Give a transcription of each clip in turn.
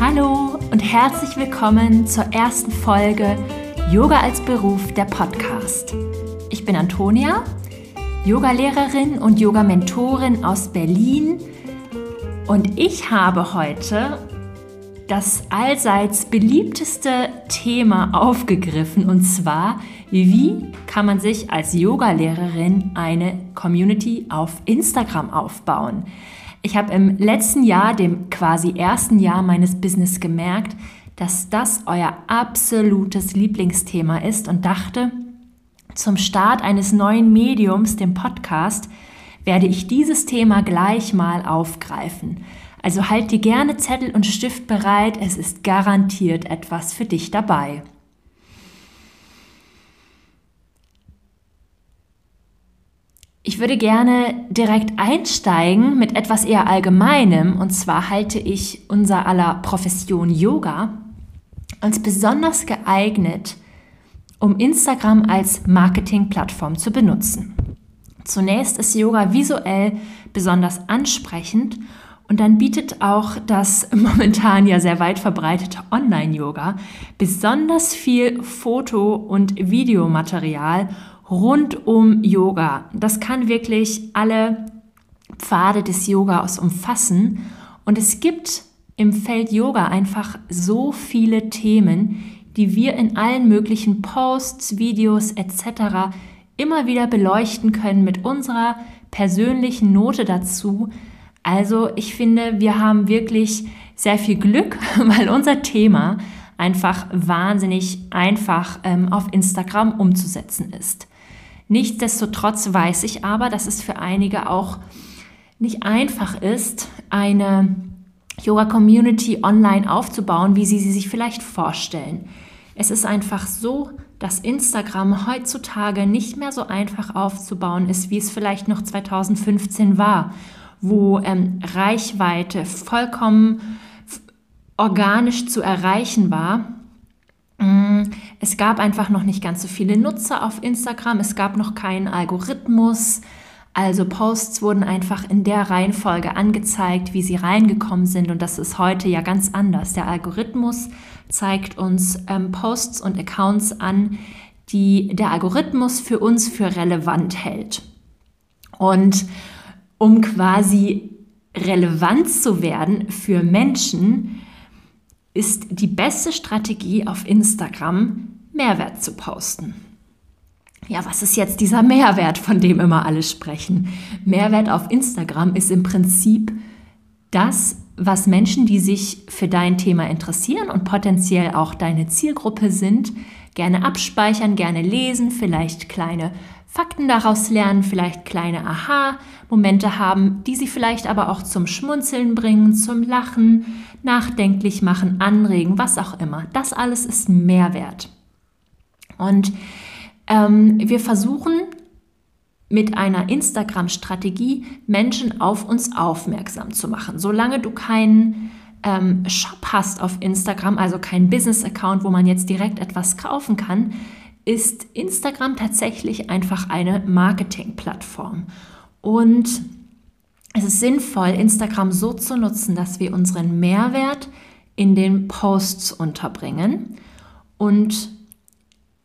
Hallo und herzlich willkommen zur ersten Folge Yoga als Beruf der Podcast. Ich bin Antonia, Yogalehrerin und Yoga-Mentorin aus Berlin und ich habe heute das allseits beliebteste Thema aufgegriffen und zwar, wie kann man sich als Yogalehrerin eine Community auf Instagram aufbauen? Ich habe im letzten Jahr, dem quasi ersten Jahr meines Business, gemerkt, dass das euer absolutes Lieblingsthema ist und dachte, zum Start eines neuen Mediums, dem Podcast, werde ich dieses Thema gleich mal aufgreifen. Also halt dir gerne Zettel und Stift bereit, es ist garantiert etwas für dich dabei. Ich würde gerne direkt einsteigen mit etwas eher Allgemeinem. Und zwar halte ich unser aller Profession Yoga als besonders geeignet, um Instagram als Marketingplattform zu benutzen. Zunächst ist Yoga visuell besonders ansprechend und dann bietet auch das momentan ja sehr weit verbreitete Online-Yoga besonders viel Foto- und Videomaterial rund um Yoga. Das kann wirklich alle Pfade des Yogas umfassen. Und es gibt im Feld Yoga einfach so viele Themen, die wir in allen möglichen Posts, Videos etc. immer wieder beleuchten können mit unserer persönlichen Note dazu. Also ich finde, wir haben wirklich sehr viel Glück, weil unser Thema einfach wahnsinnig einfach ähm, auf Instagram umzusetzen ist. Nichtsdestotrotz weiß ich aber, dass es für einige auch nicht einfach ist, eine Yoga-Community online aufzubauen, wie sie sie sich vielleicht vorstellen. Es ist einfach so, dass Instagram heutzutage nicht mehr so einfach aufzubauen ist, wie es vielleicht noch 2015 war, wo ähm, Reichweite vollkommen organisch zu erreichen war es gab einfach noch nicht ganz so viele Nutzer auf Instagram, es gab noch keinen Algorithmus. Also Posts wurden einfach in der Reihenfolge angezeigt, wie sie reingekommen sind. Und das ist heute ja ganz anders. Der Algorithmus zeigt uns ähm, Posts und Accounts an, die der Algorithmus für uns für relevant hält. Und um quasi relevant zu werden für Menschen, ist die beste Strategie auf Instagram, Mehrwert zu posten. Ja, was ist jetzt dieser Mehrwert, von dem immer alle sprechen? Mehrwert auf Instagram ist im Prinzip das, was Menschen, die sich für dein Thema interessieren und potenziell auch deine Zielgruppe sind, gerne abspeichern, gerne lesen, vielleicht kleine Fakten daraus lernen, vielleicht kleine Aha-Momente haben, die sie vielleicht aber auch zum Schmunzeln bringen, zum Lachen, nachdenklich machen, anregen, was auch immer. Das alles ist Mehrwert. Und ähm, wir versuchen mit einer Instagram-Strategie Menschen auf uns aufmerksam zu machen. Solange du keinen ähm, Shop hast auf Instagram, also keinen Business-Account, wo man jetzt direkt etwas kaufen kann, ist Instagram tatsächlich einfach eine Marketing-Plattform. Und es ist sinnvoll, Instagram so zu nutzen, dass wir unseren Mehrwert in den Posts unterbringen und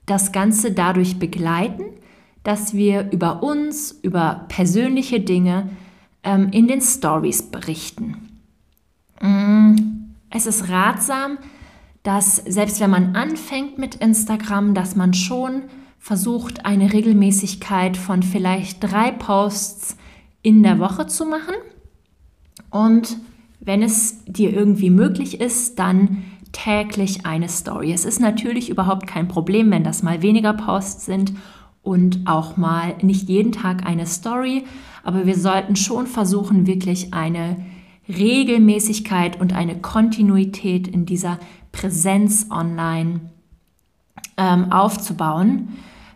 das Ganze dadurch begleiten, dass wir über uns, über persönliche Dinge ähm, in den Stories berichten. Mm, es ist ratsam, dass selbst wenn man anfängt mit Instagram, dass man schon versucht, eine Regelmäßigkeit von vielleicht drei Posts in der Woche zu machen. Und wenn es dir irgendwie möglich ist, dann täglich eine Story. Es ist natürlich überhaupt kein Problem, wenn das mal weniger Posts sind und auch mal nicht jeden Tag eine Story, aber wir sollten schon versuchen, wirklich eine Regelmäßigkeit und eine Kontinuität in dieser Präsenz online ähm, aufzubauen,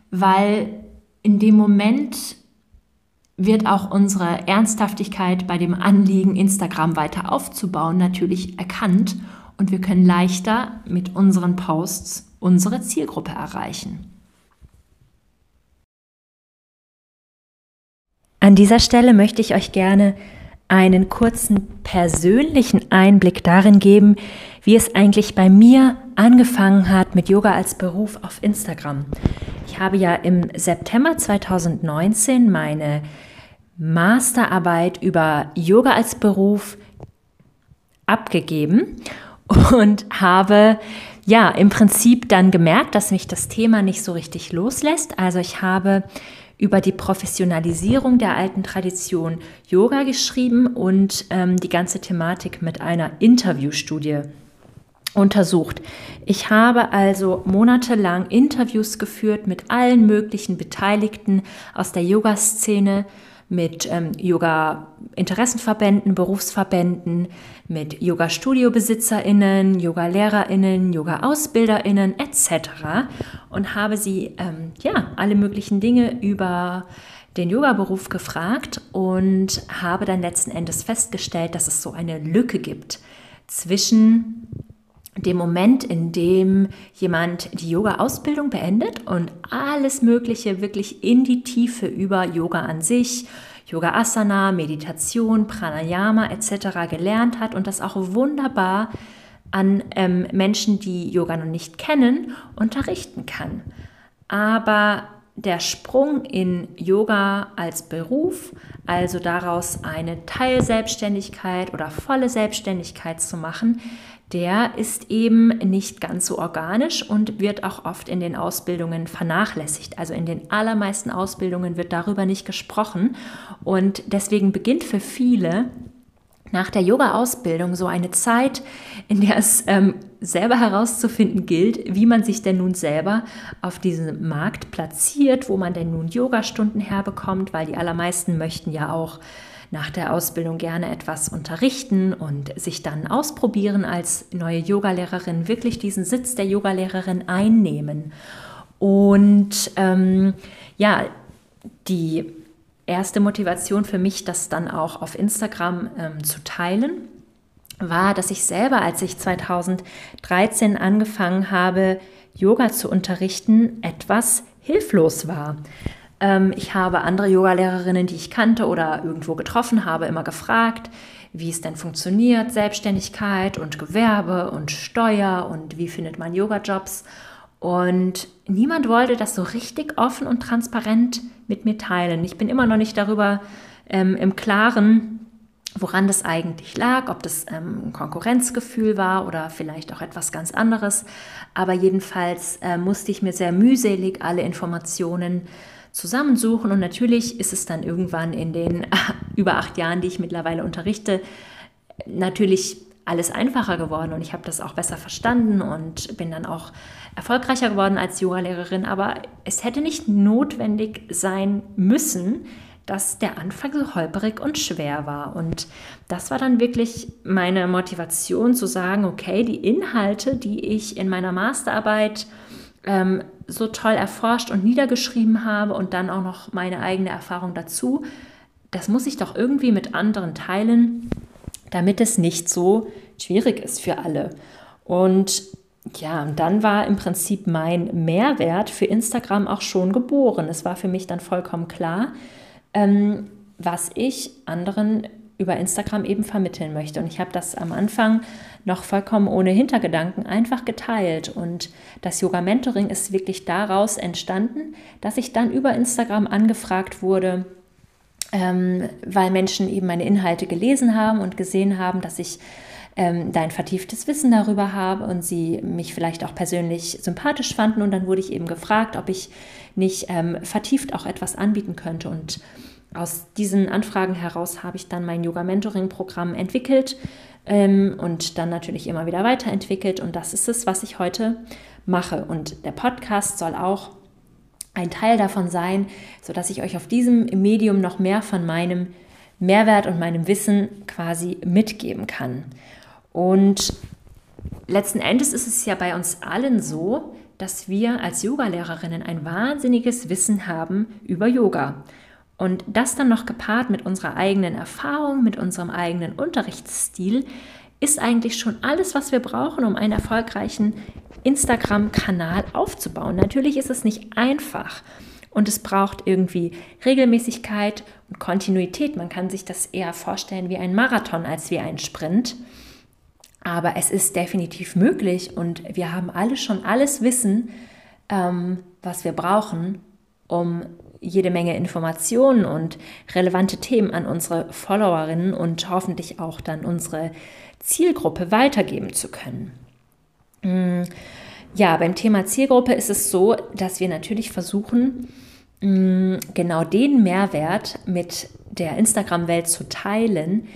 weil in dem Moment wird auch unsere Ernsthaftigkeit bei dem Anliegen, Instagram weiter aufzubauen, natürlich erkannt und wir können leichter mit unseren Posts unsere Zielgruppe erreichen. An dieser Stelle möchte ich euch gerne einen kurzen persönlichen Einblick darin geben, wie es eigentlich bei mir angefangen hat mit Yoga als Beruf auf Instagram. Ich habe ja im September 2019 meine Masterarbeit über Yoga als Beruf abgegeben und habe ja im Prinzip dann gemerkt, dass mich das Thema nicht so richtig loslässt. Also ich habe über die Professionalisierung der alten Tradition Yoga geschrieben und ähm, die ganze Thematik mit einer Interviewstudie untersucht. Ich habe also monatelang Interviews geführt mit allen möglichen Beteiligten aus der Yoga-Szene, mit ähm, Yoga-Interessenverbänden, Berufsverbänden, mit Yoga-Studio-BesitzerInnen, Yoga-LehrerInnen, Yoga-AusbilderInnen etc. und habe sie ähm, ja alle möglichen Dinge über den Yoga-Beruf gefragt und habe dann letzten Endes festgestellt, dass es so eine Lücke gibt zwischen dem Moment, in dem jemand die Yoga-Ausbildung beendet und alles Mögliche wirklich in die Tiefe über Yoga an sich, Yoga Asana, Meditation, Pranayama etc. gelernt hat und das auch wunderbar an ähm, Menschen, die Yoga noch nicht kennen, unterrichten kann. Aber der Sprung in Yoga als Beruf, also daraus eine Teilselbstständigkeit oder volle Selbstständigkeit zu machen, der ist eben nicht ganz so organisch und wird auch oft in den Ausbildungen vernachlässigt. Also in den allermeisten Ausbildungen wird darüber nicht gesprochen und deswegen beginnt für viele nach der Yoga-Ausbildung so eine Zeit, in der es ähm, selber herauszufinden gilt, wie man sich denn nun selber auf diesem Markt platziert, wo man denn nun Yogastunden herbekommt, weil die allermeisten möchten ja auch nach der Ausbildung gerne etwas unterrichten und sich dann ausprobieren als neue Yogalehrerin, wirklich diesen Sitz der Yogalehrerin einnehmen. Und ähm, ja, die erste Motivation für mich, das dann auch auf Instagram ähm, zu teilen, war, dass ich selber, als ich 2013 angefangen habe, Yoga zu unterrichten, etwas hilflos war. Ähm, ich habe andere Yogalehrerinnen, die ich kannte oder irgendwo getroffen habe, immer gefragt, wie es denn funktioniert, Selbstständigkeit und Gewerbe und Steuer und wie findet man Yoga-Jobs. Und niemand wollte das so richtig offen und transparent mit mir teilen. Ich bin immer noch nicht darüber ähm, im Klaren, woran das eigentlich lag, ob das ähm, ein Konkurrenzgefühl war oder vielleicht auch etwas ganz anderes. Aber jedenfalls äh, musste ich mir sehr mühselig alle Informationen zusammensuchen. Und natürlich ist es dann irgendwann in den über acht Jahren, die ich mittlerweile unterrichte, natürlich alles einfacher geworden und ich habe das auch besser verstanden und bin dann auch erfolgreicher geworden als Yogalehrerin. Aber es hätte nicht notwendig sein müssen, dass der Anfang so holperig und schwer war. Und das war dann wirklich meine Motivation zu sagen, okay, die Inhalte, die ich in meiner Masterarbeit ähm, so toll erforscht und niedergeschrieben habe und dann auch noch meine eigene Erfahrung dazu, das muss ich doch irgendwie mit anderen teilen, damit es nicht so schwierig ist für alle. Und ja, und dann war im Prinzip mein Mehrwert für Instagram auch schon geboren. Es war für mich dann vollkommen klar, ähm, was ich anderen über Instagram eben vermitteln möchte. Und ich habe das am Anfang noch vollkommen ohne Hintergedanken einfach geteilt. Und das Yoga Mentoring ist wirklich daraus entstanden, dass ich dann über Instagram angefragt wurde, ähm, weil Menschen eben meine Inhalte gelesen haben und gesehen haben, dass ich ähm, da ein vertieftes Wissen darüber habe und sie mich vielleicht auch persönlich sympathisch fanden. Und dann wurde ich eben gefragt, ob ich nicht ähm, vertieft auch etwas anbieten könnte. Und aus diesen Anfragen heraus habe ich dann mein Yoga-Mentoring-Programm entwickelt ähm, und dann natürlich immer wieder weiterentwickelt. Und das ist es, was ich heute mache. Und der Podcast soll auch ein Teil davon sein, sodass ich euch auf diesem Medium noch mehr von meinem Mehrwert und meinem Wissen quasi mitgeben kann. Und letzten Endes ist es ja bei uns allen so, dass wir als Yogalehrerinnen ein wahnsinniges Wissen haben über Yoga. Und das dann noch gepaart mit unserer eigenen Erfahrung, mit unserem eigenen Unterrichtsstil, ist eigentlich schon alles, was wir brauchen, um einen erfolgreichen Instagram-Kanal aufzubauen. Natürlich ist es nicht einfach und es braucht irgendwie Regelmäßigkeit und Kontinuität. Man kann sich das eher vorstellen wie ein Marathon als wie ein Sprint. Aber es ist definitiv möglich und wir haben alle schon alles Wissen, ähm, was wir brauchen, um jede Menge Informationen und relevante Themen an unsere Followerinnen und hoffentlich auch dann unsere Zielgruppe weitergeben zu können. Mm, ja, beim Thema Zielgruppe ist es so, dass wir natürlich versuchen, mm, genau den Mehrwert mit der Instagram-Welt zu teilen,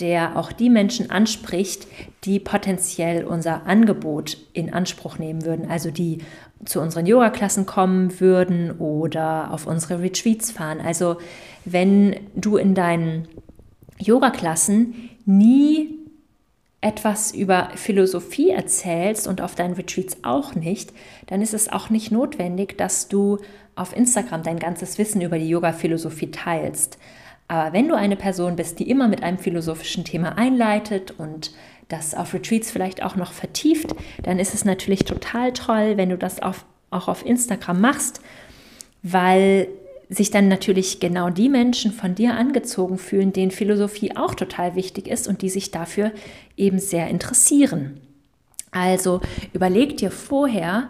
der auch die Menschen anspricht, die potenziell unser Angebot in Anspruch nehmen würden, also die zu unseren Yoga-Klassen kommen würden oder auf unsere Retreats fahren. Also wenn du in deinen Yoga-Klassen nie etwas über Philosophie erzählst und auf deinen Retreats auch nicht, dann ist es auch nicht notwendig, dass du auf Instagram dein ganzes Wissen über die Yoga-Philosophie teilst. Aber wenn du eine Person bist, die immer mit einem philosophischen Thema einleitet und das auf Retreats vielleicht auch noch vertieft, dann ist es natürlich total toll, wenn du das auf, auch auf Instagram machst, weil sich dann natürlich genau die Menschen von dir angezogen fühlen, denen Philosophie auch total wichtig ist und die sich dafür eben sehr interessieren. Also überleg dir vorher,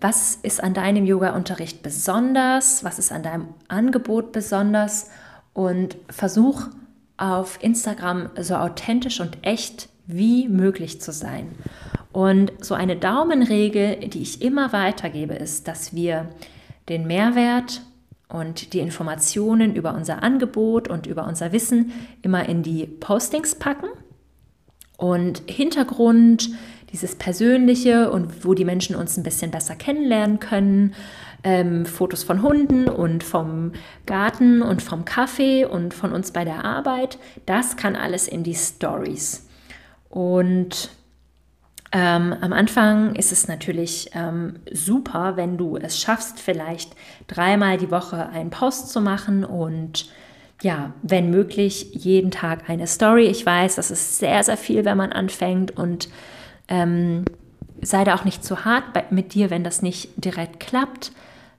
was ist an deinem Yoga-Unterricht besonders, was ist an deinem Angebot besonders und versuch auf Instagram so authentisch und echt wie möglich zu sein. Und so eine Daumenregel, die ich immer weitergebe, ist, dass wir den Mehrwert und die Informationen über unser Angebot und über unser Wissen immer in die Postings packen. Und Hintergrund, dieses Persönliche und wo die Menschen uns ein bisschen besser kennenlernen können, ähm, Fotos von Hunden und vom Garten und vom Kaffee und von uns bei der Arbeit. Das kann alles in die Stories. Und ähm, am Anfang ist es natürlich ähm, super, wenn du es schaffst, vielleicht dreimal die Woche einen Post zu machen und ja, wenn möglich, jeden Tag eine Story. Ich weiß, das ist sehr, sehr viel, wenn man anfängt und ähm, sei da auch nicht zu hart bei, mit dir, wenn das nicht direkt klappt.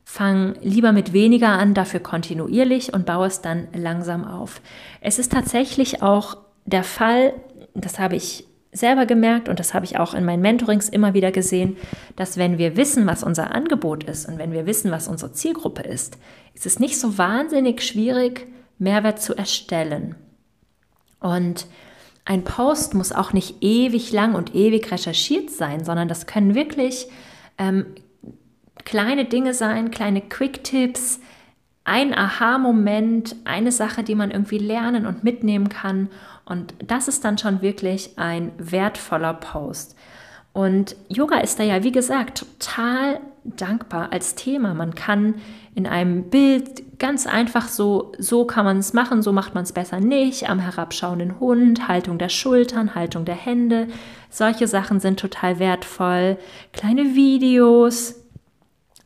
Fang lieber mit weniger an, dafür kontinuierlich und baue es dann langsam auf. Es ist tatsächlich auch der Fall, das habe ich selber gemerkt und das habe ich auch in meinen Mentorings immer wieder gesehen, dass wenn wir wissen, was unser Angebot ist und wenn wir wissen, was unsere Zielgruppe ist, ist es nicht so wahnsinnig schwierig, Mehrwert zu erstellen. Und ein Post muss auch nicht ewig lang und ewig recherchiert sein, sondern das können wirklich ähm, kleine Dinge sein, kleine Quick-Tipps, ein Aha-Moment, eine Sache, die man irgendwie lernen und mitnehmen kann. Und das ist dann schon wirklich ein wertvoller Post. Und Yoga ist da ja, wie gesagt, total dankbar als Thema. Man kann in einem Bild ganz einfach so, so kann man es machen, so macht man es besser nicht, am herabschauenden Hund, Haltung der Schultern, Haltung der Hände. Solche Sachen sind total wertvoll. Kleine Videos,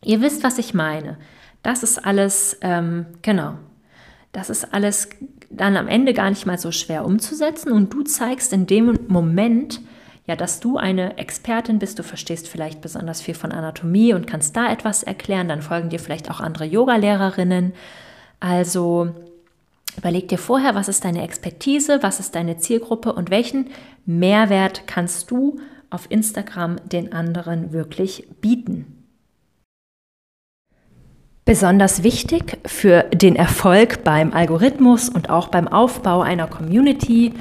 Ihr wisst, was ich meine. Das ist alles, ähm, genau, das ist alles dann am Ende gar nicht mal so schwer umzusetzen und du zeigst in dem Moment, ja, dass du eine Expertin bist, du verstehst vielleicht besonders viel von Anatomie und kannst da etwas erklären, dann folgen dir vielleicht auch andere Yoga-Lehrerinnen. Also überleg dir vorher, was ist deine Expertise, was ist deine Zielgruppe und welchen Mehrwert kannst du auf Instagram den anderen wirklich bieten. Besonders wichtig für den Erfolg beim Algorithmus und auch beim Aufbau einer Community,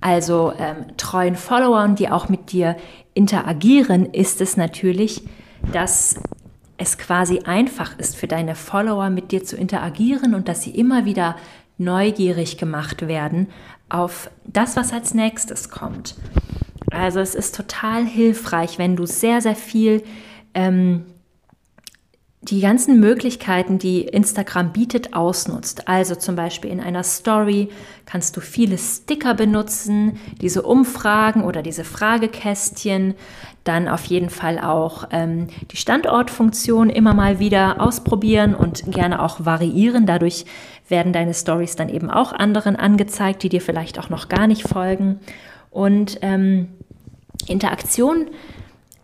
also ähm, treuen Followern, die auch mit dir interagieren, ist es natürlich, dass es quasi einfach ist für deine Follower mit dir zu interagieren und dass sie immer wieder neugierig gemacht werden auf das, was als nächstes kommt. Also es ist total hilfreich, wenn du sehr, sehr viel ähm, die ganzen Möglichkeiten, die Instagram bietet, ausnutzt. Also zum Beispiel in einer Story kannst du viele Sticker benutzen, diese Umfragen oder diese Fragekästchen, dann auf jeden Fall auch ähm, die Standortfunktion immer mal wieder ausprobieren und gerne auch variieren. Dadurch werden deine Stories dann eben auch anderen angezeigt, die dir vielleicht auch noch gar nicht folgen. Und ähm, Interaktion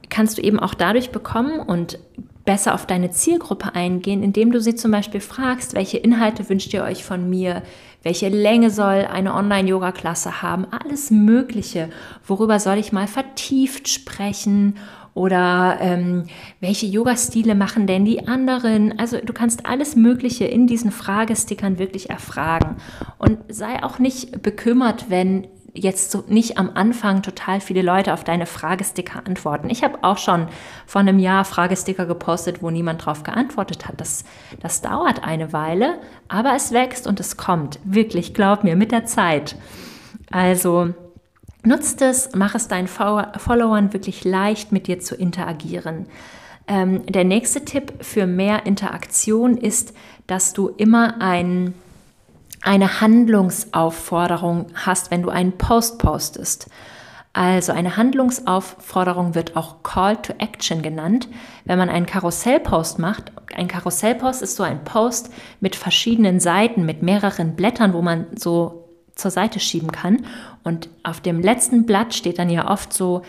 kannst du eben auch dadurch bekommen und besser auf deine Zielgruppe eingehen, indem du sie zum Beispiel fragst, welche Inhalte wünscht ihr euch von mir, welche Länge soll eine Online-Yoga-Klasse haben, alles Mögliche, worüber soll ich mal vertieft sprechen oder ähm, welche Yoga-Stile machen denn die anderen? Also du kannst alles Mögliche in diesen Fragestickern wirklich erfragen und sei auch nicht bekümmert, wenn jetzt so nicht am Anfang total viele Leute auf deine Fragesticker antworten. Ich habe auch schon vor einem Jahr Fragesticker gepostet, wo niemand drauf geantwortet hat. Das, das dauert eine Weile, aber es wächst und es kommt. Wirklich, glaub mir, mit der Zeit. Also nutzt es, mach es deinen Followern wirklich leicht, mit dir zu interagieren. Ähm, der nächste Tipp für mehr Interaktion ist, dass du immer ein eine Handlungsaufforderung hast, wenn du einen Post postest. Also eine Handlungsaufforderung wird auch Call to Action genannt. Wenn man einen Karussellpost macht, ein Karussellpost ist so ein Post mit verschiedenen Seiten, mit mehreren Blättern, wo man so zur Seite schieben kann. Und auf dem letzten Blatt steht dann ja oft so,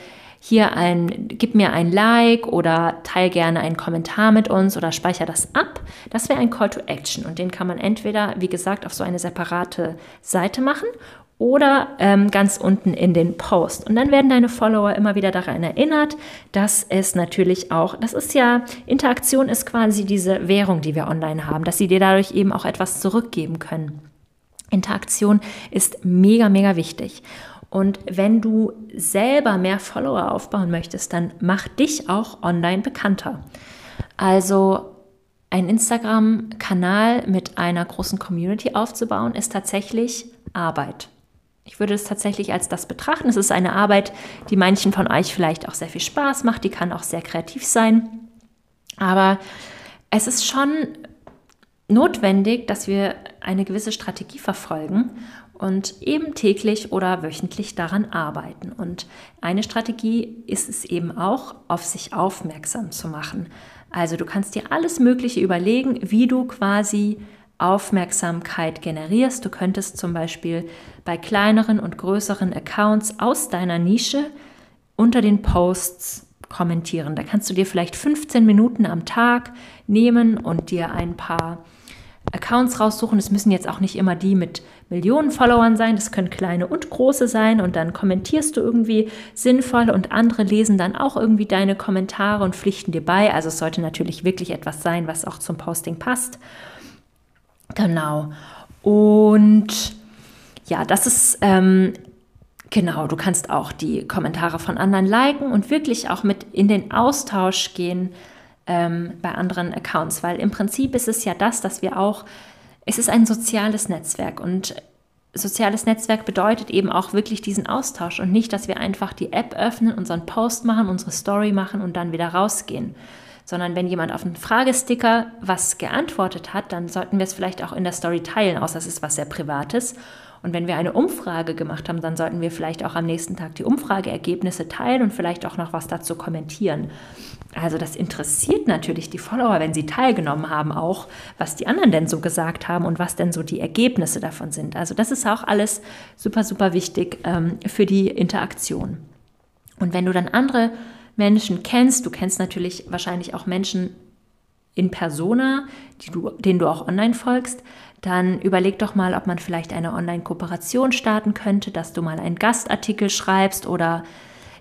hier ein, gib mir ein Like oder teil gerne einen Kommentar mit uns oder speicher das ab. Das wäre ein Call to Action und den kann man entweder, wie gesagt, auf so eine separate Seite machen oder ähm, ganz unten in den Post. Und dann werden deine Follower immer wieder daran erinnert, dass es natürlich auch, das ist ja, Interaktion ist quasi diese Währung, die wir online haben, dass sie dir dadurch eben auch etwas zurückgeben können. Interaktion ist mega, mega wichtig. Und wenn du selber mehr Follower aufbauen möchtest, dann mach dich auch online bekannter. Also ein Instagram-Kanal mit einer großen Community aufzubauen, ist tatsächlich Arbeit. Ich würde es tatsächlich als das betrachten. Es ist eine Arbeit, die manchen von euch vielleicht auch sehr viel Spaß macht, die kann auch sehr kreativ sein. Aber es ist schon notwendig, dass wir eine gewisse Strategie verfolgen und eben täglich oder wöchentlich daran arbeiten. Und eine Strategie ist es eben auch, auf sich aufmerksam zu machen. Also du kannst dir alles Mögliche überlegen, wie du quasi Aufmerksamkeit generierst. Du könntest zum Beispiel bei kleineren und größeren Accounts aus deiner Nische unter den Posts kommentieren. Da kannst du dir vielleicht 15 Minuten am Tag nehmen und dir ein paar Accounts raussuchen. Es müssen jetzt auch nicht immer die mit Millionen Followern sein, das können kleine und große sein und dann kommentierst du irgendwie sinnvoll und andere lesen dann auch irgendwie deine Kommentare und pflichten dir bei. Also es sollte natürlich wirklich etwas sein, was auch zum Posting passt. Genau. Und ja, das ist ähm, genau, du kannst auch die Kommentare von anderen liken und wirklich auch mit in den Austausch gehen ähm, bei anderen Accounts, weil im Prinzip ist es ja das, dass wir auch, es ist ein soziales Netzwerk und soziales Netzwerk bedeutet eben auch wirklich diesen Austausch und nicht, dass wir einfach die App öffnen, unseren Post machen, unsere Story machen und dann wieder rausgehen. Sondern wenn jemand auf einen Fragesticker was geantwortet hat, dann sollten wir es vielleicht auch in der Story teilen, außer es ist was sehr Privates. Und wenn wir eine Umfrage gemacht haben, dann sollten wir vielleicht auch am nächsten Tag die Umfrageergebnisse teilen und vielleicht auch noch was dazu kommentieren. Also das interessiert natürlich die Follower, wenn sie teilgenommen haben, auch, was die anderen denn so gesagt haben und was denn so die Ergebnisse davon sind. Also das ist auch alles super, super wichtig ähm, für die Interaktion. Und wenn du dann andere Menschen kennst, du kennst natürlich wahrscheinlich auch Menschen in Persona, du, denen du auch online folgst, dann überleg doch mal, ob man vielleicht eine Online-Kooperation starten könnte, dass du mal einen Gastartikel schreibst oder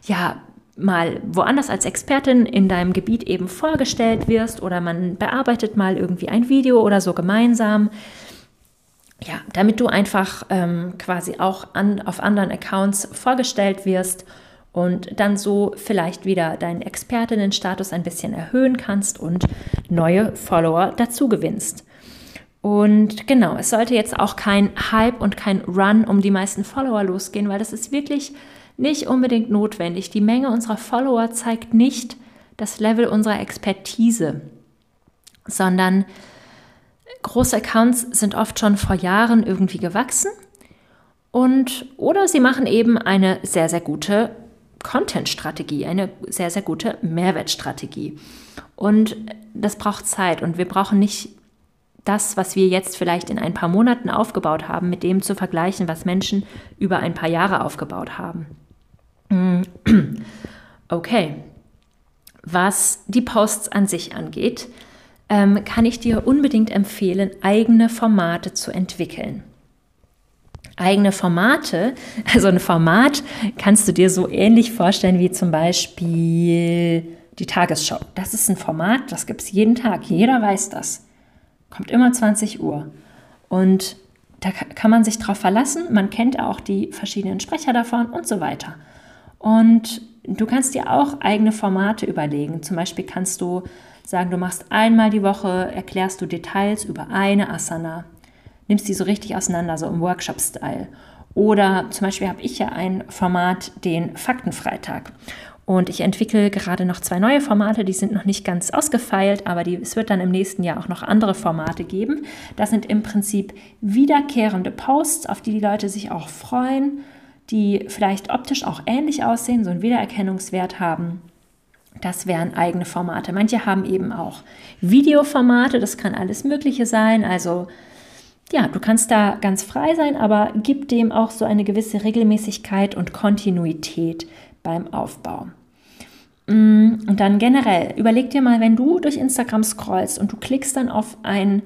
ja, mal woanders als Expertin in deinem Gebiet eben vorgestellt wirst oder man bearbeitet mal irgendwie ein Video oder so gemeinsam. Ja, damit du einfach ähm, quasi auch an, auf anderen Accounts vorgestellt wirst und dann so vielleicht wieder deinen Expertinnenstatus ein bisschen erhöhen kannst und neue Follower dazu gewinnst. Und genau, es sollte jetzt auch kein Hype und kein Run um die meisten Follower losgehen, weil das ist wirklich nicht unbedingt notwendig. Die Menge unserer Follower zeigt nicht das Level unserer Expertise, sondern große Accounts sind oft schon vor Jahren irgendwie gewachsen und oder sie machen eben eine sehr, sehr gute Content-Strategie, eine sehr, sehr gute Mehrwertstrategie. Und das braucht Zeit und wir brauchen nicht das, was wir jetzt vielleicht in ein paar Monaten aufgebaut haben, mit dem zu vergleichen, was Menschen über ein paar Jahre aufgebaut haben. Mm. Okay. was die Posts an sich angeht, ähm, kann ich dir unbedingt empfehlen, eigene Formate zu entwickeln. Eigene Formate, also ein Format kannst du dir so ähnlich vorstellen wie zum Beispiel die Tagesschau. Das ist ein Format, das gibt es jeden Tag. Jeder weiß das. Kommt immer 20 Uhr. Und da kann man sich drauf verlassen. Man kennt auch die verschiedenen Sprecher davon und so weiter. Und du kannst dir auch eigene Formate überlegen. Zum Beispiel kannst du sagen, du machst einmal die Woche, erklärst du Details über eine Asana. Nimmst die so richtig auseinander, so im Workshop-Style. Oder zum Beispiel habe ich ja ein Format, den Faktenfreitag. Und ich entwickle gerade noch zwei neue Formate, die sind noch nicht ganz ausgefeilt, aber die, es wird dann im nächsten Jahr auch noch andere Formate geben. Das sind im Prinzip wiederkehrende Posts, auf die die Leute sich auch freuen, die vielleicht optisch auch ähnlich aussehen, so einen Wiedererkennungswert haben. Das wären eigene Formate. Manche haben eben auch Videoformate, das kann alles Mögliche sein. Also ja, du kannst da ganz frei sein, aber gib dem auch so eine gewisse Regelmäßigkeit und Kontinuität beim Aufbau. Mm, und dann generell, überleg dir mal, wenn du durch Instagram scrollst und du klickst dann auf ein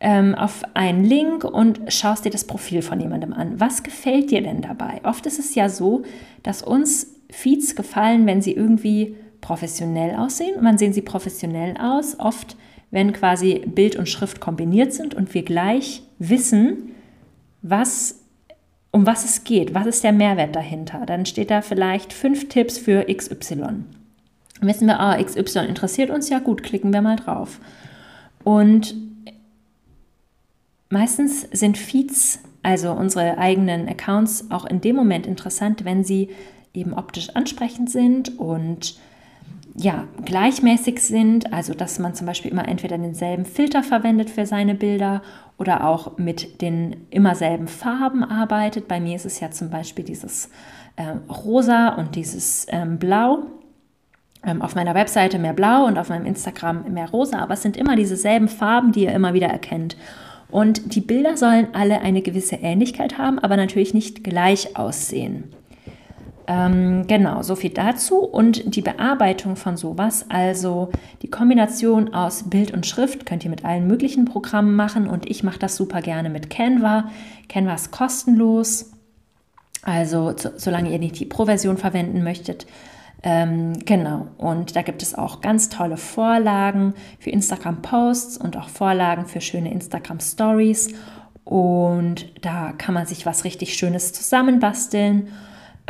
ähm, auf einen Link und schaust dir das Profil von jemandem an. Was gefällt dir denn dabei? Oft ist es ja so, dass uns Feeds gefallen, wenn sie irgendwie professionell aussehen. Und wann sehen sie professionell aus? Oft, wenn quasi Bild und Schrift kombiniert sind und wir gleich wissen, was um was es geht, was ist der Mehrwert dahinter. Dann steht da vielleicht fünf Tipps für XY. Wissen wir, ah, XY interessiert uns, ja gut, klicken wir mal drauf. Und meistens sind Feeds, also unsere eigenen Accounts, auch in dem Moment interessant, wenn sie eben optisch ansprechend sind und ja, gleichmäßig sind, also dass man zum Beispiel immer entweder denselben Filter verwendet für seine Bilder oder auch mit den immer selben Farben arbeitet. Bei mir ist es ja zum Beispiel dieses äh, Rosa und dieses ähm, Blau. Ähm, auf meiner Webseite mehr Blau und auf meinem Instagram mehr Rosa, aber es sind immer dieselben Farben, die ihr immer wieder erkennt. Und die Bilder sollen alle eine gewisse Ähnlichkeit haben, aber natürlich nicht gleich aussehen. Ähm, genau, so viel dazu. Und die Bearbeitung von sowas, also die Kombination aus Bild und Schrift, könnt ihr mit allen möglichen Programmen machen. Und ich mache das super gerne mit Canva. Canva ist kostenlos. Also so, solange ihr nicht die Pro-Version verwenden möchtet. Ähm, genau, und da gibt es auch ganz tolle Vorlagen für Instagram-Posts und auch Vorlagen für schöne Instagram-Stories. Und da kann man sich was richtig Schönes zusammenbasteln.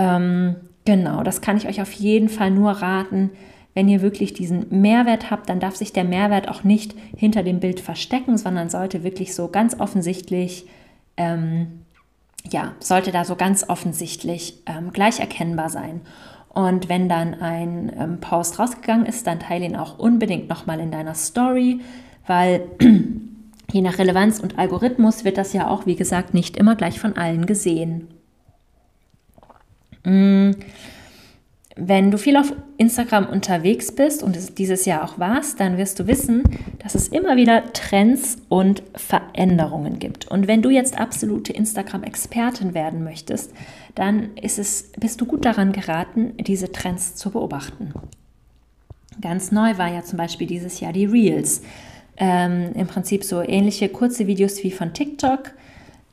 Ähm, genau, das kann ich euch auf jeden Fall nur raten. Wenn ihr wirklich diesen Mehrwert habt, dann darf sich der Mehrwert auch nicht hinter dem Bild verstecken, sondern sollte wirklich so ganz offensichtlich, ähm, ja, sollte da so ganz offensichtlich ähm, gleich erkennbar sein. Und wenn dann ein ähm, Post rausgegangen ist, dann teile ihn auch unbedingt nochmal in deiner Story, weil je nach Relevanz und Algorithmus wird das ja auch, wie gesagt, nicht immer gleich von allen gesehen. Mm, wenn du viel auf Instagram unterwegs bist und es dieses Jahr auch warst, dann wirst du wissen, dass es immer wieder Trends und Veränderungen gibt. Und wenn du jetzt absolute Instagram-Expertin werden möchtest, dann ist es, bist du gut daran geraten, diese Trends zu beobachten. Ganz neu war ja zum Beispiel dieses Jahr die Reels. Ähm, Im Prinzip so ähnliche kurze Videos wie von TikTok,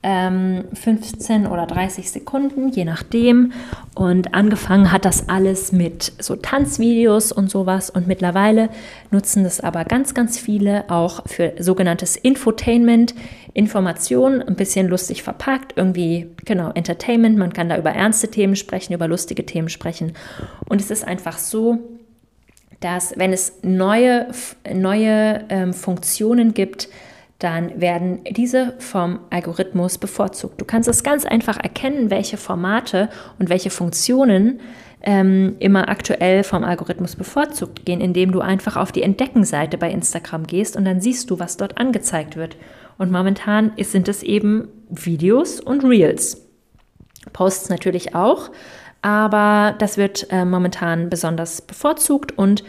15 ähm, oder 30 Sekunden, je nachdem. Und angefangen hat das alles mit so Tanzvideos und sowas. Und mittlerweile nutzen das aber ganz, ganz viele auch für sogenanntes Infotainment, Information, ein bisschen lustig verpackt, irgendwie, genau, Entertainment. Man kann da über ernste Themen sprechen, über lustige Themen sprechen. Und es ist einfach so, dass wenn es neue, neue ähm, Funktionen gibt, dann werden diese vom Algorithmus bevorzugt. Du kannst es ganz einfach erkennen, welche Formate und welche Funktionen ähm, immer aktuell vom Algorithmus bevorzugt gehen, indem du einfach auf die Entdeckenseite bei Instagram gehst und dann siehst du, was dort angezeigt wird. Und momentan sind es eben Videos und Reels. Posts natürlich auch, aber das wird äh, momentan besonders bevorzugt und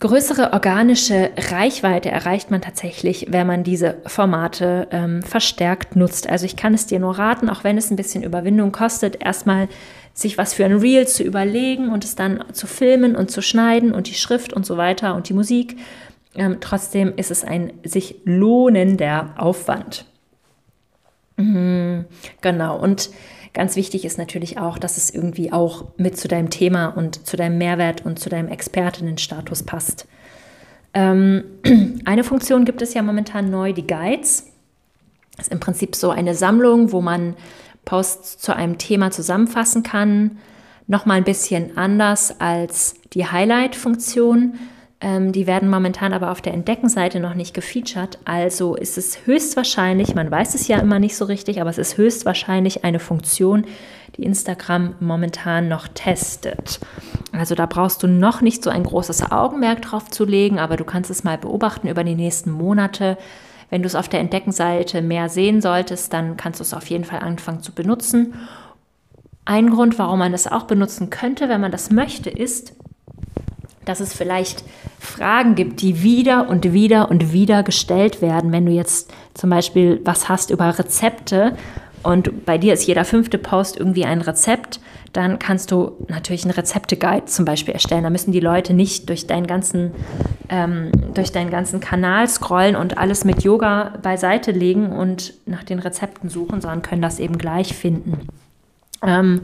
Größere organische Reichweite erreicht man tatsächlich, wenn man diese Formate ähm, verstärkt nutzt. Also ich kann es dir nur raten, auch wenn es ein bisschen Überwindung kostet, erstmal sich was für ein Reel zu überlegen und es dann zu filmen und zu schneiden und die Schrift und so weiter und die Musik. Ähm, trotzdem ist es ein sich lohnender Aufwand. Mhm, genau. Und Ganz wichtig ist natürlich auch, dass es irgendwie auch mit zu deinem Thema und zu deinem Mehrwert und zu deinem Expertinnenstatus passt. Ähm, eine Funktion gibt es ja momentan neu, die Guides. Das ist im Prinzip so eine Sammlung, wo man Posts zu einem Thema zusammenfassen kann. Nochmal ein bisschen anders als die Highlight-Funktion. Ähm, die werden momentan aber auf der Entdeckenseite noch nicht gefeatured. Also ist es höchstwahrscheinlich, man weiß es ja immer nicht so richtig, aber es ist höchstwahrscheinlich eine Funktion, die Instagram momentan noch testet. Also da brauchst du noch nicht so ein großes Augenmerk drauf zu legen, aber du kannst es mal beobachten über die nächsten Monate. Wenn du es auf der Entdeckenseite mehr sehen solltest, dann kannst du es auf jeden Fall anfangen zu benutzen. Ein Grund, warum man es auch benutzen könnte, wenn man das möchte, ist, dass es vielleicht Fragen gibt, die wieder und wieder und wieder gestellt werden. Wenn du jetzt zum Beispiel was hast über Rezepte und bei dir ist jeder fünfte Post irgendwie ein Rezept, dann kannst du natürlich einen Rezepte-Guide zum Beispiel erstellen. Da müssen die Leute nicht durch deinen ganzen, ähm, durch deinen ganzen Kanal scrollen und alles mit Yoga beiseite legen und nach den Rezepten suchen, sondern können das eben gleich finden. Ähm,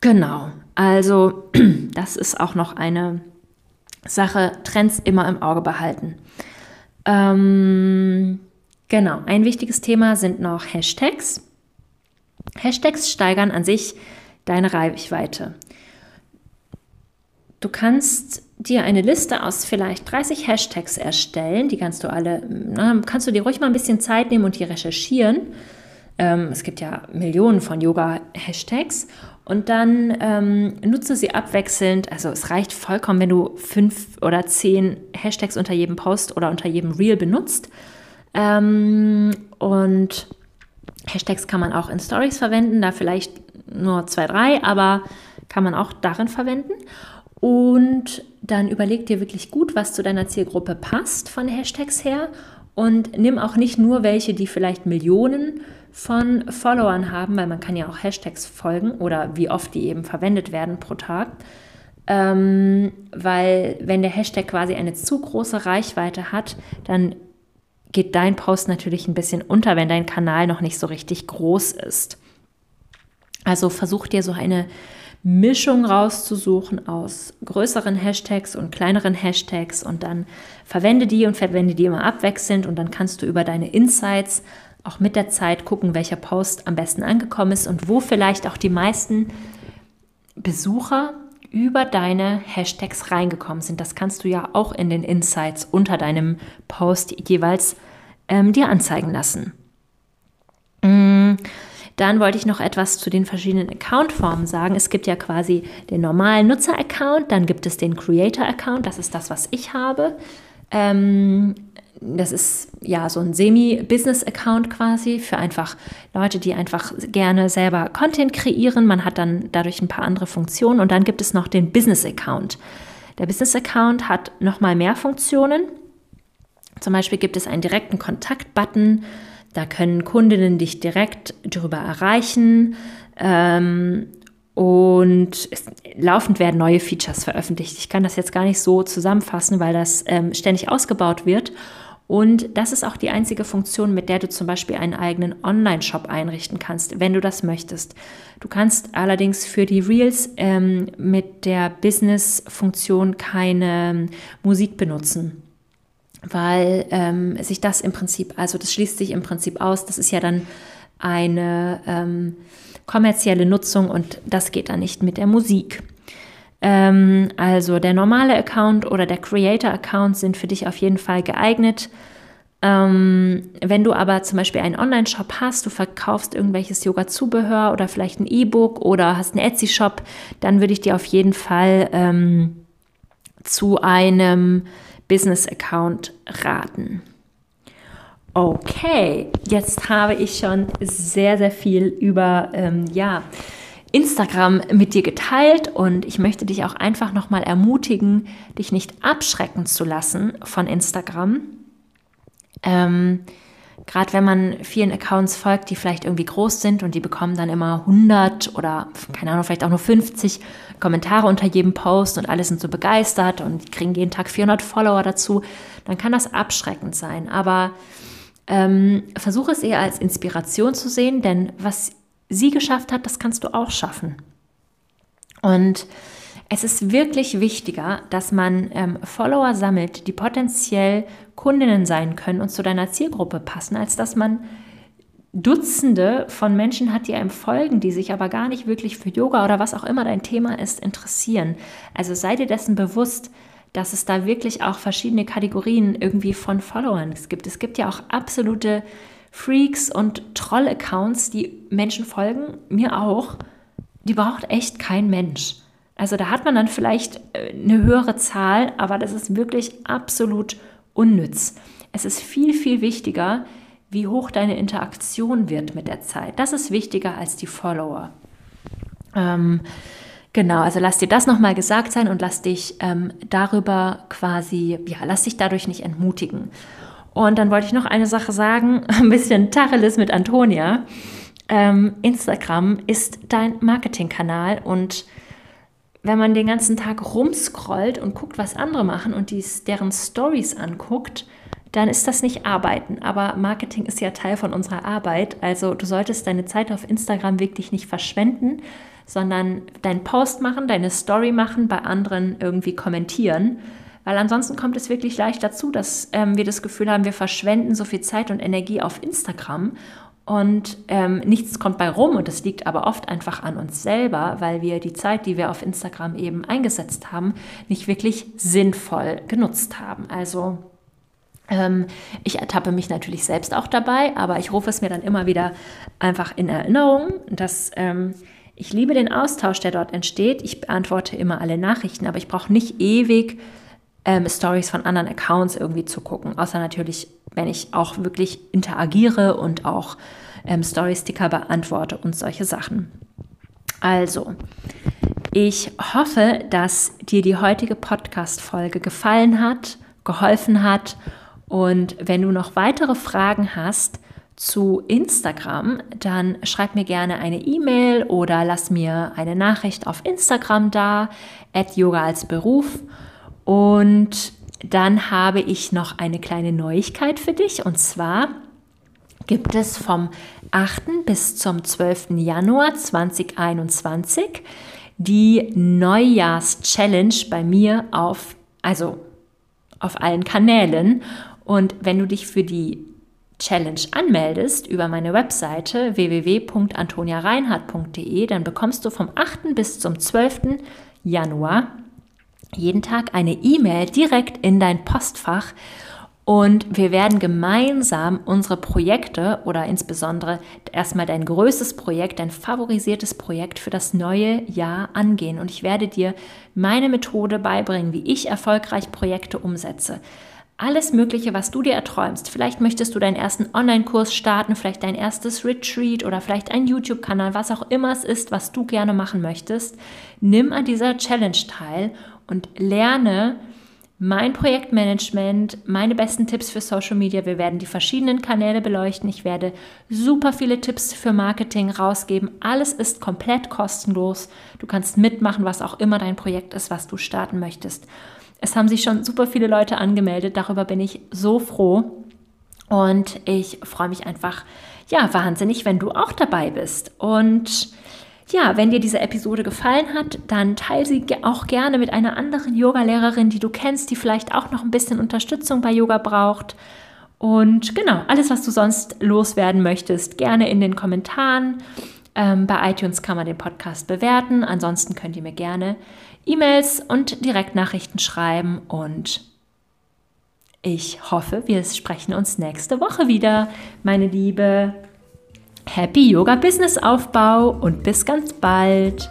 genau, also das ist auch noch eine Sache Trends immer im Auge behalten. Ähm, genau, ein wichtiges Thema sind noch Hashtags. Hashtags steigern an sich deine Reichweite. Du kannst dir eine Liste aus vielleicht 30 Hashtags erstellen. Die kannst du alle, na, kannst du dir ruhig mal ein bisschen Zeit nehmen und die recherchieren. Ähm, es gibt ja Millionen von Yoga-Hashtags und dann ähm, nutze sie abwechselnd. Also es reicht vollkommen, wenn du fünf oder zehn Hashtags unter jedem Post oder unter jedem Reel benutzt. Ähm, und Hashtags kann man auch in Stories verwenden, da vielleicht nur zwei, drei, aber kann man auch darin verwenden. Und dann überleg dir wirklich gut, was zu deiner Zielgruppe passt von Hashtags her und nimm auch nicht nur welche, die vielleicht Millionen von Followern haben, weil man kann ja auch Hashtags folgen oder wie oft die eben verwendet werden pro Tag. Ähm, weil wenn der Hashtag quasi eine zu große Reichweite hat, dann geht dein Post natürlich ein bisschen unter, wenn dein Kanal noch nicht so richtig groß ist. Also versuch dir so eine Mischung rauszusuchen aus größeren Hashtags und kleineren Hashtags und dann verwende die und verwende die immer abwechselnd und dann kannst du über deine Insights auch mit der Zeit gucken, welcher Post am besten angekommen ist und wo vielleicht auch die meisten Besucher über deine Hashtags reingekommen sind. Das kannst du ja auch in den Insights unter deinem Post jeweils ähm, dir anzeigen lassen. Mm, dann wollte ich noch etwas zu den verschiedenen Account-Formen sagen. Es gibt ja quasi den normalen Nutzer-Account, dann gibt es den Creator-Account, das ist das, was ich habe. Ähm, das ist ja so ein Semi-Business-Account quasi für einfach Leute, die einfach gerne selber Content kreieren. Man hat dann dadurch ein paar andere Funktionen und dann gibt es noch den Business-Account. Der Business-Account hat nochmal mehr Funktionen. Zum Beispiel gibt es einen direkten Kontakt-Button. Da können Kundinnen dich direkt darüber erreichen. Ähm, und es, laufend werden neue Features veröffentlicht. Ich kann das jetzt gar nicht so zusammenfassen, weil das ähm, ständig ausgebaut wird. Und das ist auch die einzige Funktion, mit der du zum Beispiel einen eigenen Online-Shop einrichten kannst, wenn du das möchtest. Du kannst allerdings für die Reels ähm, mit der Business-Funktion keine ähm, Musik benutzen, weil ähm, sich das im Prinzip, also das schließt sich im Prinzip aus. Das ist ja dann eine ähm, kommerzielle Nutzung und das geht dann nicht mit der Musik. Ähm, also der normale Account oder der Creator-Account sind für dich auf jeden Fall geeignet. Ähm, wenn du aber zum Beispiel einen Online-Shop hast, du verkaufst irgendwelches Yoga-Zubehör oder vielleicht ein E-Book oder hast einen Etsy-Shop, dann würde ich dir auf jeden Fall ähm, zu einem Business-Account raten. Okay, jetzt habe ich schon sehr, sehr viel über, ähm, ja, Instagram mit dir geteilt und ich möchte dich auch einfach nochmal ermutigen, dich nicht abschrecken zu lassen von Instagram. Ähm, Gerade wenn man vielen Accounts folgt, die vielleicht irgendwie groß sind und die bekommen dann immer 100 oder keine Ahnung, vielleicht auch nur 50 Kommentare unter jedem Post und alle sind so begeistert und kriegen jeden Tag 400 Follower dazu, dann kann das abschreckend sein. Aber ähm, versuche es eher als Inspiration zu sehen, denn was sie geschafft hat, das kannst du auch schaffen. Und es ist wirklich wichtiger, dass man ähm, Follower sammelt, die potenziell Kundinnen sein können und zu deiner Zielgruppe passen, als dass man Dutzende von Menschen hat, die einem folgen, die sich aber gar nicht wirklich für Yoga oder was auch immer dein Thema ist, interessieren. Also sei dir dessen bewusst, dass es da wirklich auch verschiedene Kategorien irgendwie von Followern gibt. Es gibt ja auch absolute Freaks und Troll-Accounts, die Menschen folgen, mir auch. Die braucht echt kein Mensch. Also da hat man dann vielleicht äh, eine höhere Zahl, aber das ist wirklich absolut unnütz. Es ist viel, viel wichtiger, wie hoch deine Interaktion wird mit der Zeit. Das ist wichtiger als die Follower. Ähm, genau, also lass dir das nochmal gesagt sein und lass dich ähm, darüber quasi, ja, lass dich dadurch nicht entmutigen. Und dann wollte ich noch eine Sache sagen, ein bisschen Tacheles mit Antonia. Ähm, Instagram ist dein Marketingkanal und wenn man den ganzen Tag rumscrollt und guckt, was andere machen und dies, deren Stories anguckt, dann ist das nicht Arbeiten. Aber Marketing ist ja Teil von unserer Arbeit. Also du solltest deine Zeit auf Instagram wirklich nicht verschwenden, sondern deinen Post machen, deine Story machen, bei anderen irgendwie kommentieren. Weil ansonsten kommt es wirklich leicht dazu, dass ähm, wir das Gefühl haben, wir verschwenden so viel Zeit und Energie auf Instagram und ähm, nichts kommt bei rum und das liegt aber oft einfach an uns selber, weil wir die Zeit, die wir auf Instagram eben eingesetzt haben, nicht wirklich sinnvoll genutzt haben. Also ähm, ich ertappe mich natürlich selbst auch dabei, aber ich rufe es mir dann immer wieder einfach in Erinnerung, dass ähm, ich liebe den Austausch, der dort entsteht. Ich beantworte immer alle Nachrichten, aber ich brauche nicht ewig ähm, Stories von anderen Accounts irgendwie zu gucken, außer natürlich, wenn ich auch wirklich interagiere und auch ähm, Story-Sticker beantworte und solche Sachen. Also, ich hoffe, dass dir die heutige Podcast-Folge gefallen hat, geholfen hat und wenn du noch weitere Fragen hast, zu Instagram, dann schreib mir gerne eine E-Mail oder lass mir eine Nachricht auf Instagram da, at Yoga als Beruf. Und dann habe ich noch eine kleine Neuigkeit für dich und zwar gibt es vom 8. bis zum 12. Januar 2021 die Neujahrs-Challenge bei mir auf, also auf allen Kanälen. Und wenn du dich für die Challenge anmeldest über meine Webseite www.antoniareinhardt.de, dann bekommst du vom 8. bis zum 12. Januar jeden Tag eine E-Mail direkt in dein Postfach und wir werden gemeinsam unsere Projekte oder insbesondere erstmal dein größtes Projekt, dein favorisiertes Projekt für das neue Jahr angehen. Und ich werde dir meine Methode beibringen, wie ich erfolgreich Projekte umsetze. Alles Mögliche, was du dir erträumst. Vielleicht möchtest du deinen ersten Online-Kurs starten, vielleicht dein erstes Retreat oder vielleicht einen YouTube-Kanal, was auch immer es ist, was du gerne machen möchtest. Nimm an dieser Challenge teil und lerne mein Projektmanagement, meine besten Tipps für Social Media. Wir werden die verschiedenen Kanäle beleuchten. Ich werde super viele Tipps für Marketing rausgeben. Alles ist komplett kostenlos. Du kannst mitmachen, was auch immer dein Projekt ist, was du starten möchtest. Es haben sich schon super viele Leute angemeldet. Darüber bin ich so froh. Und ich freue mich einfach, ja, wahnsinnig, wenn du auch dabei bist. Und ja, wenn dir diese Episode gefallen hat, dann teile sie auch gerne mit einer anderen Yogalehrerin, die du kennst, die vielleicht auch noch ein bisschen Unterstützung bei Yoga braucht. Und genau, alles, was du sonst loswerden möchtest, gerne in den Kommentaren. Ähm, bei iTunes kann man den Podcast bewerten. Ansonsten könnt ihr mir gerne E-Mails und Direktnachrichten schreiben. Und ich hoffe, wir sprechen uns nächste Woche wieder, meine Liebe. Happy Yoga Business Aufbau und bis ganz bald.